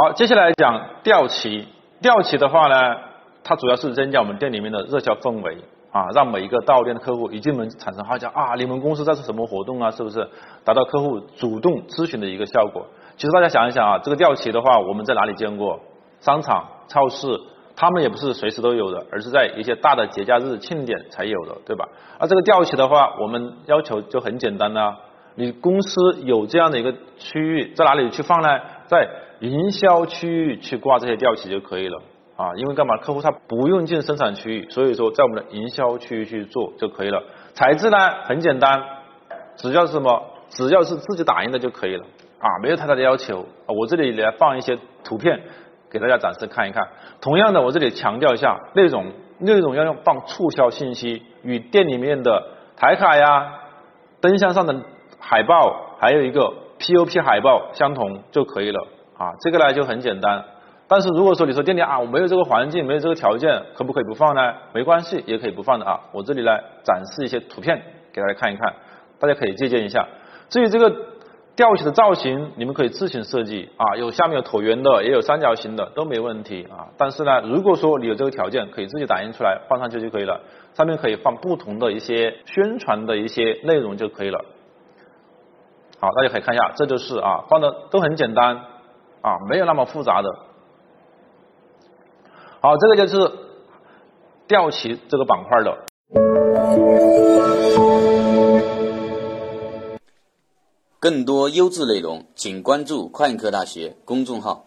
好，接下来讲吊旗。吊旗的话呢，它主要是增加我们店里面的热销氛围啊，让每一个到店的客户一进门产生好奇啊，你们公司在做什么活动啊？是不是达到客户主动咨询的一个效果？其实大家想一想啊，这个吊旗的话，我们在哪里见过？商场、超市，他们也不是随时都有的，而是在一些大的节假日、庆典才有的，对吧？而这个吊旗的话，我们要求就很简单呐，你公司有这样的一个区域，在哪里去放呢？在营销区域去挂这些吊旗就可以了啊，因为干嘛？客户他不用进生产区域，所以说在我们的营销区域去做就可以了。材质呢很简单，只要是什么？只要是自己打印的就可以了。啊，没有太大的要求。我这里来放一些图片给大家展示看一看。同样的，我这里强调一下，内容内容要用放促销信息，与店里面的台卡呀、灯箱上的海报，还有一个 POP 海报相同就可以了。啊，这个呢就很简单。但是如果说你说店里啊，我没有这个环境，没有这个条件，可不可以不放呢？没关系，也可以不放的啊。我这里来展示一些图片给大家看一看，大家可以借鉴一下。至于这个。吊起的造型你们可以自行设计啊，有下面有椭圆的，也有三角形的，都没问题啊。但是呢，如果说你有这个条件，可以自己打印出来放上去就可以了。上面可以放不同的一些宣传的一些内容就可以了。好，大家可以看一下，这就是啊，放的都很简单啊，没有那么复杂的。好，这个就是吊旗这个板块的。更多优质内容，请关注快科大学公众号。